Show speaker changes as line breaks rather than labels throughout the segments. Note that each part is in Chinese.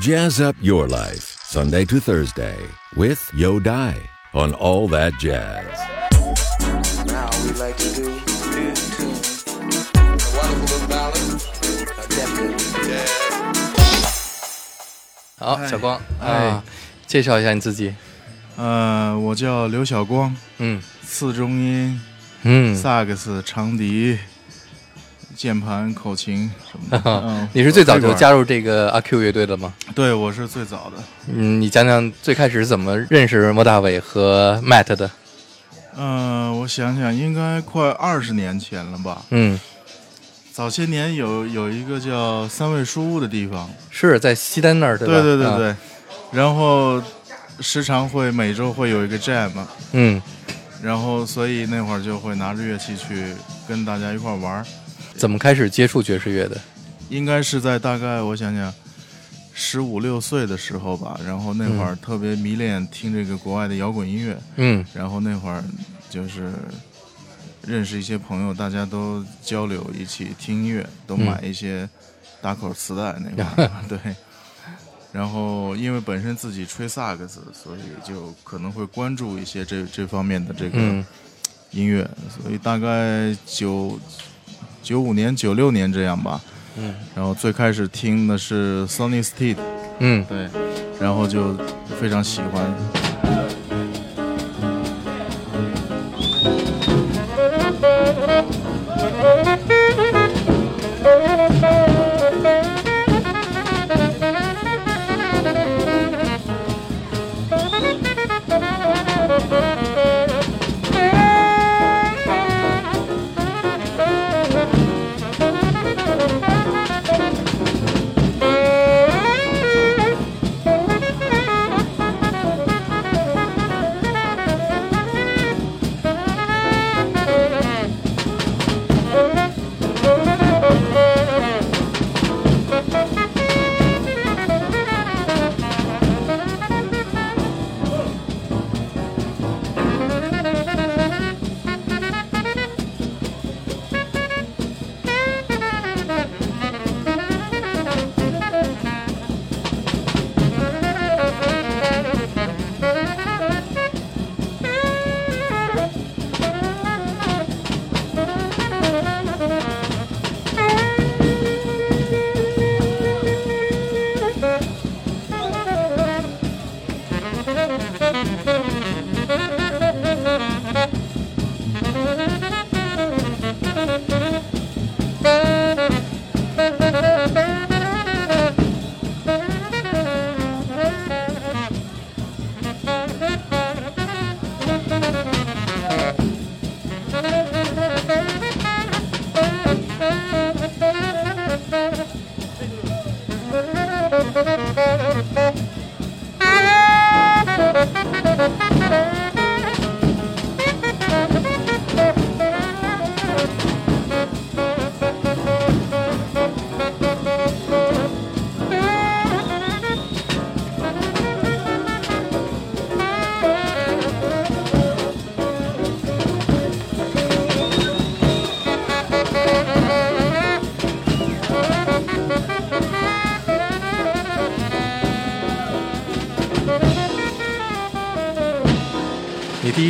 Jazz up your life, Sunday to Thursday, with Yo Dai on All That Jazz.
Now we like to do is tune. A wonderful little ballad. A definite jazz.
好，小光
哎
啊，介绍一下你自己。
呃，我叫刘晓光，
嗯
次中音、
嗯，
萨克斯、长笛、 键盘、口琴什么的。嗯
你是最早就？加入这个阿 Q 乐队的吗？
对，我是最早的。
嗯，你讲讲最开始怎么认识莫大伟和 Matt 的？
嗯、我想想，应该快二十年前了吧。
嗯，
早些年有有一个叫三味书屋的地方，
是在西单那儿，对吧？
对对对
啊
对，然后时常会每周会有一个 jam，
嗯，
然后所以那会儿就会拿着乐器去跟大家一块玩儿。
怎么开始接触爵士乐的？
应该是在大概我想想，十五六岁的时候吧。然后那会儿特别迷恋听这个国外的摇滚音乐，
嗯
然后那会儿就是认识一些朋友，大家都交流，一起听音乐，都买一些打口磁带那会儿，对。然后因为本身自己吹萨克斯，所以就可能会关注一些这这方面的这个
嗯
音乐，所以大概九九五年、九六年这样吧。
嗯
然后最开始听的是 Sonny Steed，
嗯，
对，然后就非常喜欢。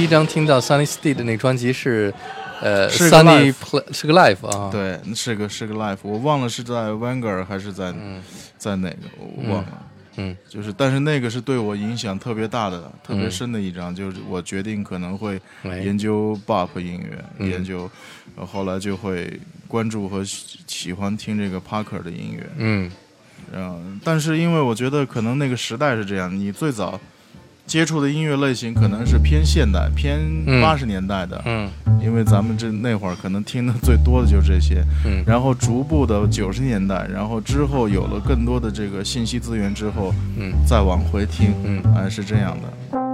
张听到 Sunny Steed 的那个专辑是，呃
是
，Sunny Play 是个 Life 啊，，
对，是个是个 Life，我忘了是在 Vanguard 还是在、在哪个，我忘了。
嗯
就是，但是那个是对我影响特别大的、特别
嗯
深的一张，就是我决定可能会
哎。
研究 bop 音乐，
嗯。
研究，然后来就会关注和喜喜欢听这个 Parker 的音乐。
嗯。
嗯，但是因为我觉得可能那个时代是这样，你最早接触的音乐类型可能是偏现代、偏
嗯。
八十年代的，
嗯。
因为咱们这那会儿可能听的最多的就是这些，
嗯。
然后逐步的九十年代，然后之后有了更多的这个信息资源之后，
嗯。
再往回听，
嗯。
哎，是这样的。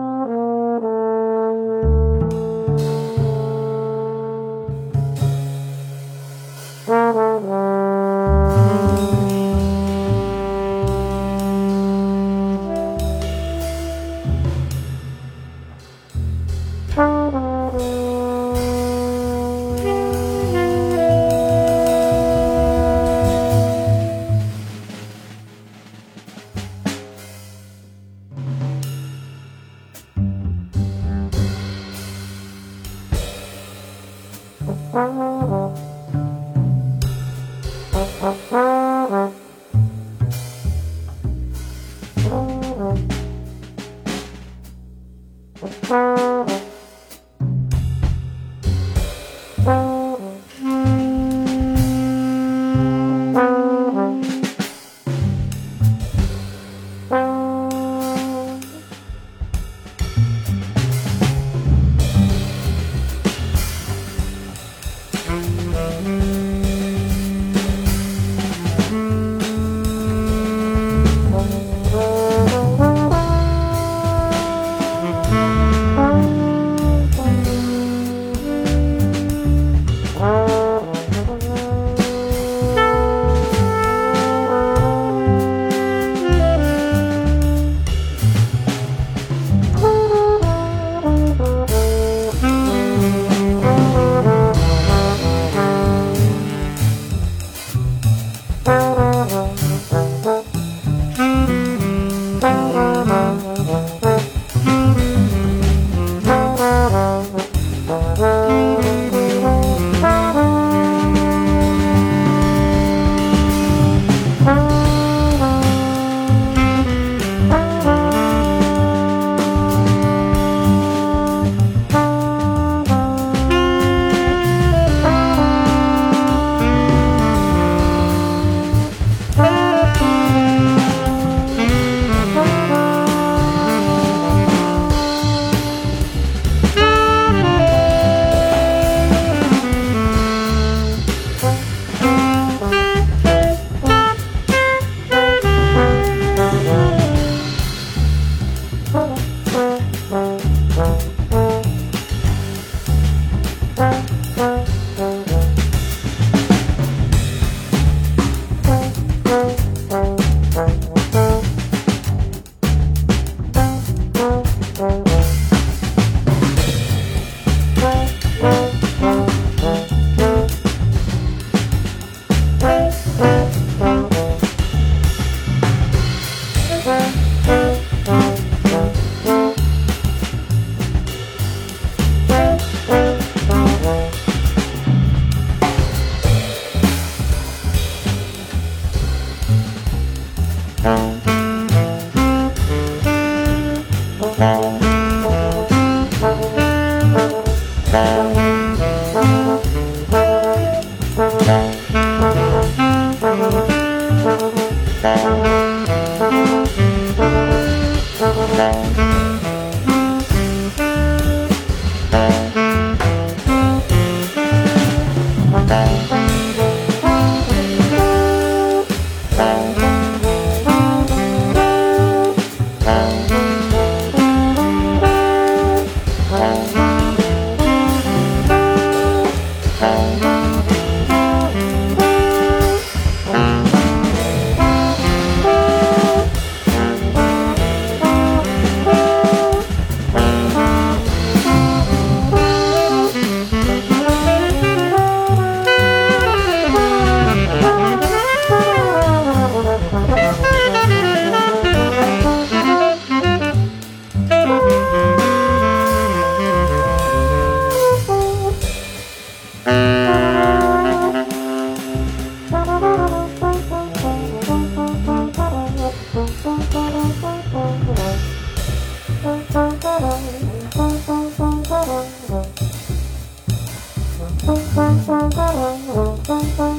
Thank you.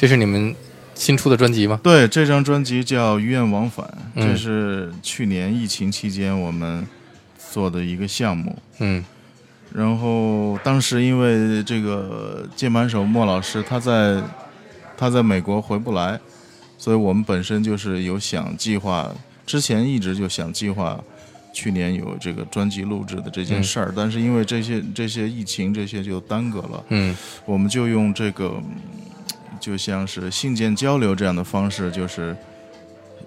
这是你们新出的专辑吗？
对，这张专辑叫《鱼雁往返》，
嗯
这是去年疫情期间我们做的一个项目。
嗯
然后当时因为这个键盘手莫老师他在他在美国回不来，所以我们本身就是有想计划，之前一直就想计划去年有这个专辑录制的这件事儿，但是因为这些这些疫情这些就耽搁了，
嗯
我们就用这个嗯就像是信件交流这样的方式，就是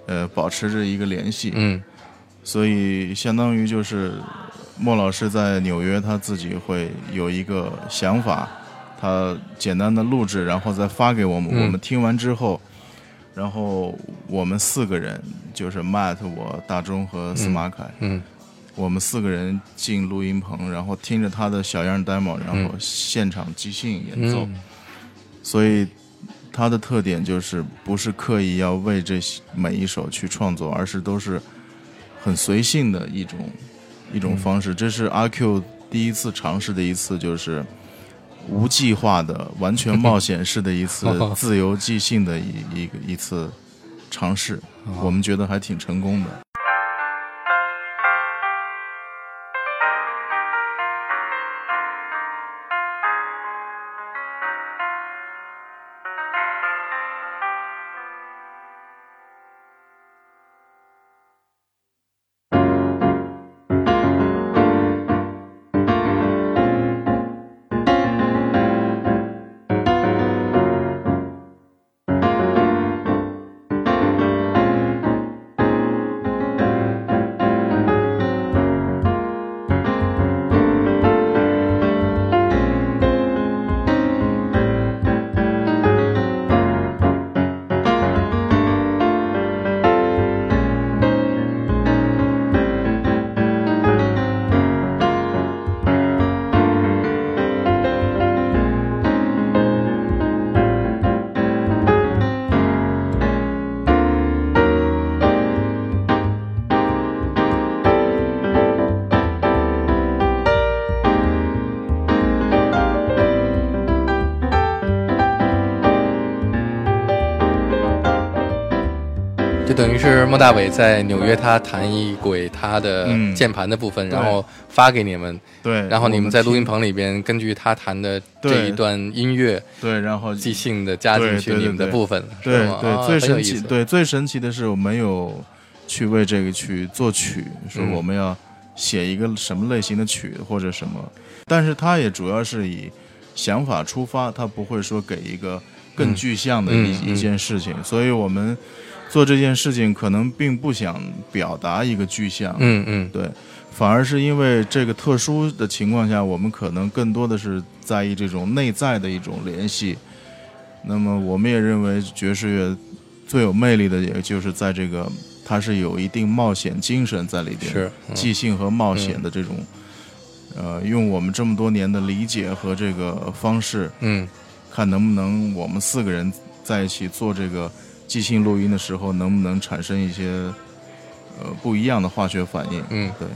呃保持着一个联系，
嗯。
所以相当于就是莫老师在纽约，他自己会有一个想法，他简单的录制，然后再发给我们。
嗯。
我们听完之后，然后我们四个人，就是 Matt、我、大钟和司马凯，
嗯。
我们四个人进录音棚，然后听着他的小样 demo，然后现场即兴演奏。
嗯。
所以它的特点就是不是刻意要为这些每一首去创作，而是都是很随性的一种一种方式。这是阿 Q 第一次尝试的一次，就是无计划的、完全冒险式的一次 自由即兴的一一个一次尝试，我们觉得还挺成功的。
就等于是莫大伟在纽约，他弹一轨他的
嗯
键盘的部分，
对。
然后发给你们，
对，
然后你们在录音棚里边根据他弹的这一段音乐
对，然后
即兴的加进去你们的部分，
对最神奇，对最神奇的是我没有去为这个去作曲，说
嗯。
我们要写一个什么类型的曲或者什么，但是他也主要是以想法出发，他不会说给一个更
嗯。
具象的一、一件事情，所以我们做这件事情可能并不想表达一个具象，
嗯嗯
对，反而是因为这个特殊的情况下，我们可能更多的是在意这种内在的一种联系。那么，我们也认为爵士乐最有魅力的，也就是在这个它是有一定冒险精神在里边，
是嗯
即兴和冒险的这种。呃，用我们这么多年的理解和这个方式，
嗯
看能不能我们四个人在一起做这个即兴录音的时候，能不能产生一些呃不一样的化学反应？
嗯
对。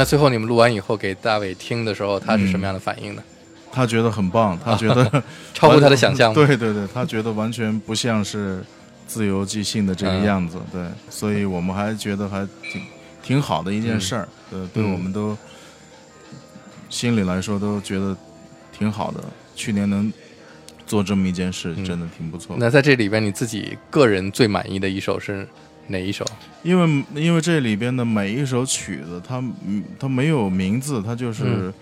那最后你们录完以后给大伟听的时候，他是什么样的反应呢？
他觉得很棒，他觉得
超乎他的想象。
对对对，他觉得完全不像是自由即兴的这个样子。对，所以我们还觉得还挺挺好的一件事儿。对，对我们都心里来说都觉得挺好的。去年能做这么一件事，真的挺不错。
那在这里边，你自己个人最满意的一首是？哪一首？
因为因为这里边的每一首曲子，它它没有名字，它就是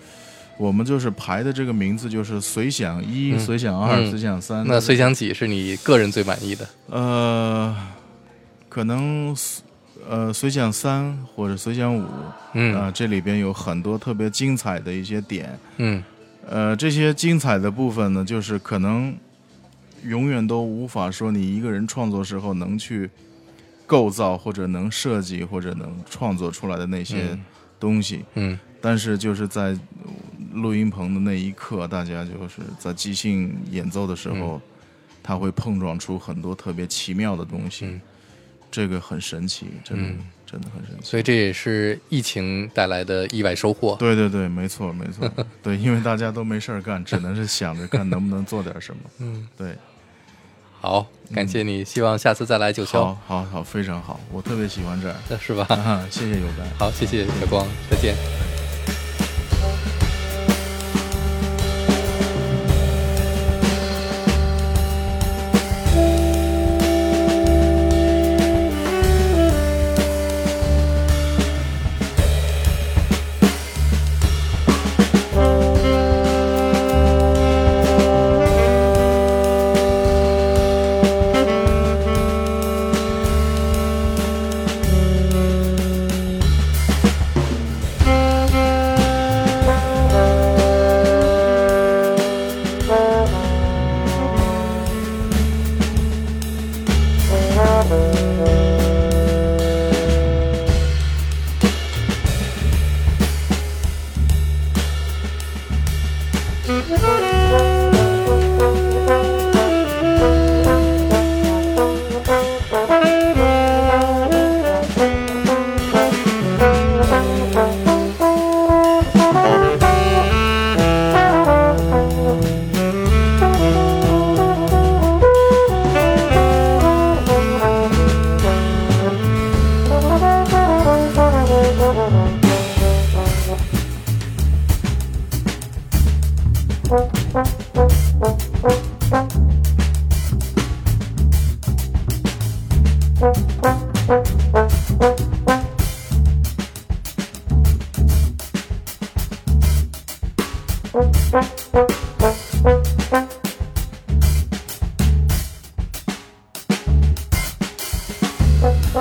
我们就是排的这个名字就是随想一、随想二、随想三。
那随想几是你个人最满意的？
呃，可能呃随想三或者随想五，
嗯
啊，这里边有很多特别精彩的一些点，
嗯，
呃，这些精彩的部分呢，就是可能永远都无法说你一个人创作时候能去。构造或者能设计或者能创作出来的那些东西，
嗯，
但是就是在录音棚的那一刻，大家就是在即兴演奏的时候，他会碰撞出很多特别奇妙的东西，这个很神奇，真的真的很神奇。
所以这也是疫情带来的意外收获。
对对对，没错没错，对，因为大家都没事儿干，只能是想着看能不能做点什么。
嗯，
对。
好，感谢你，希望下次再来九霄。
好，好，好，非常好，我特别喜欢这儿，
是吧？
谢谢有白。
好，谢谢小光，再见。
Bye.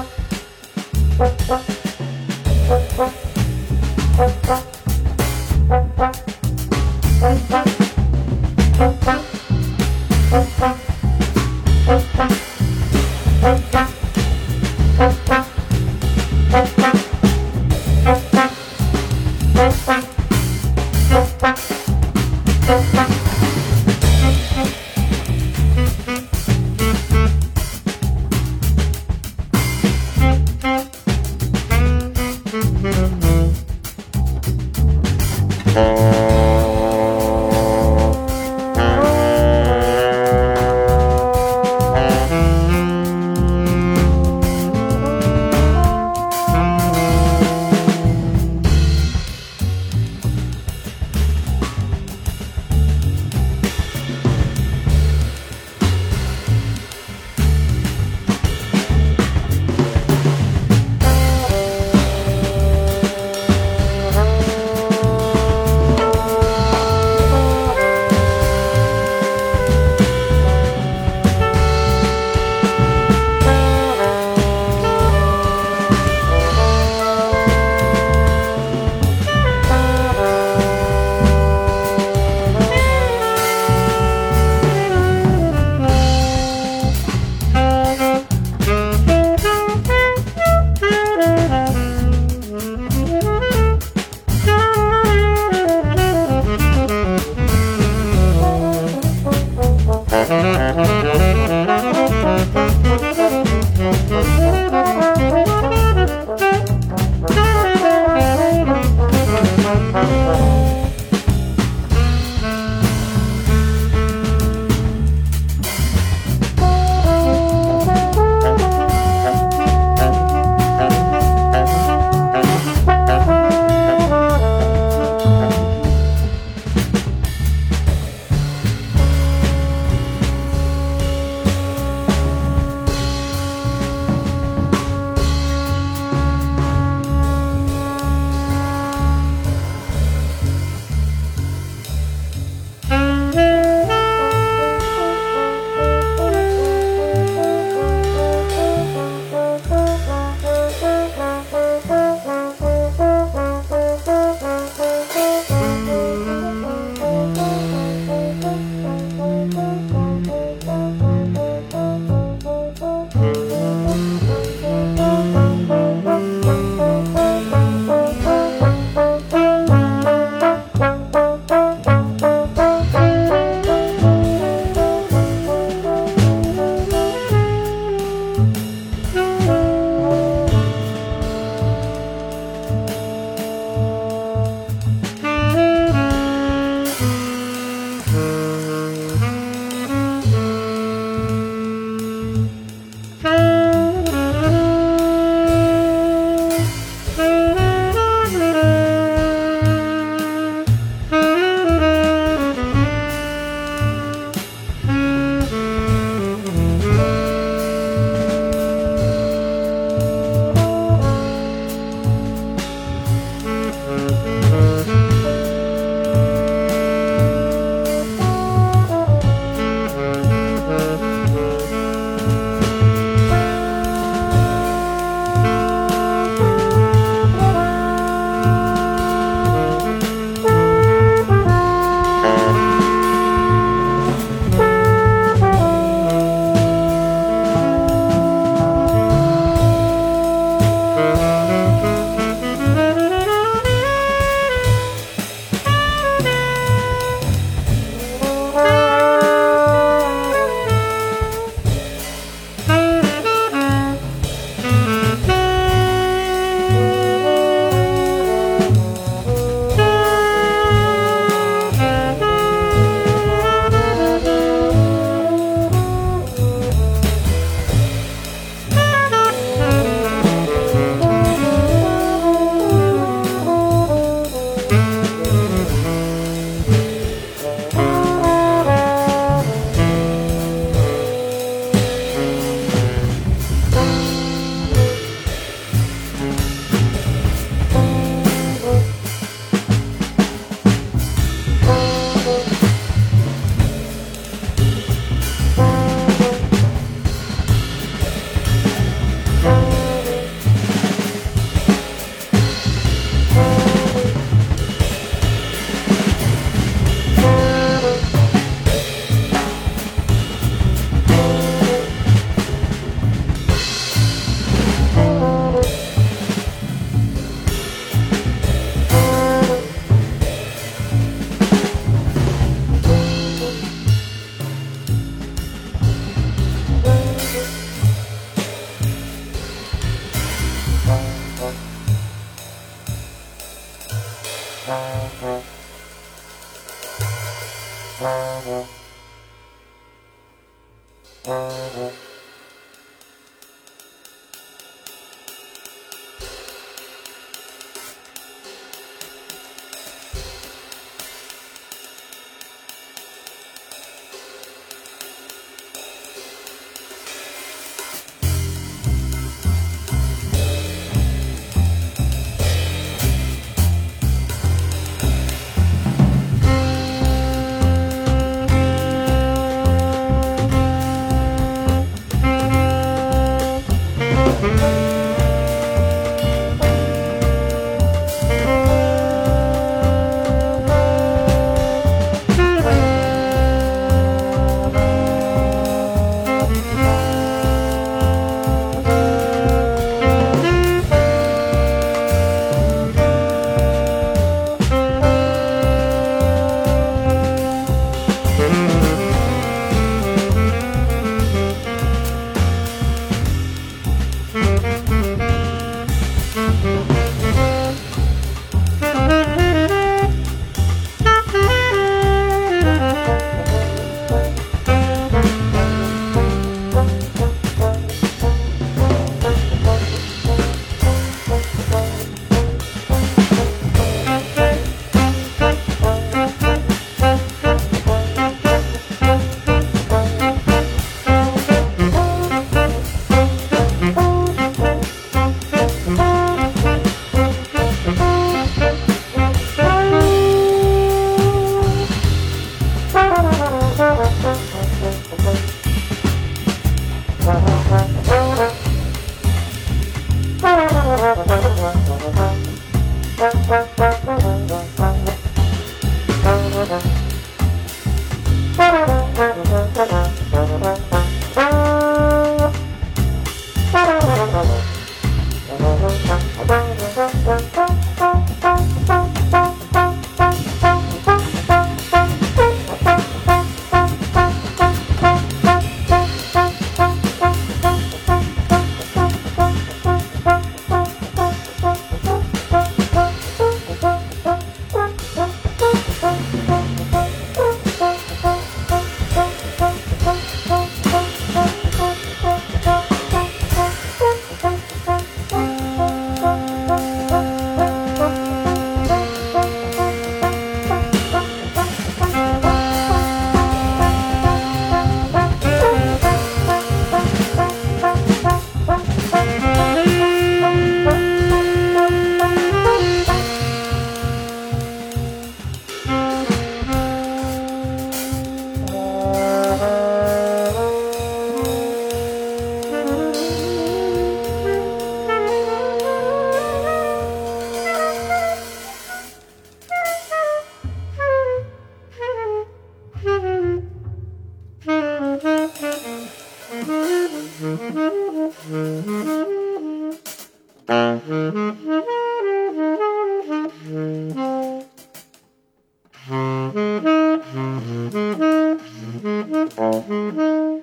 う。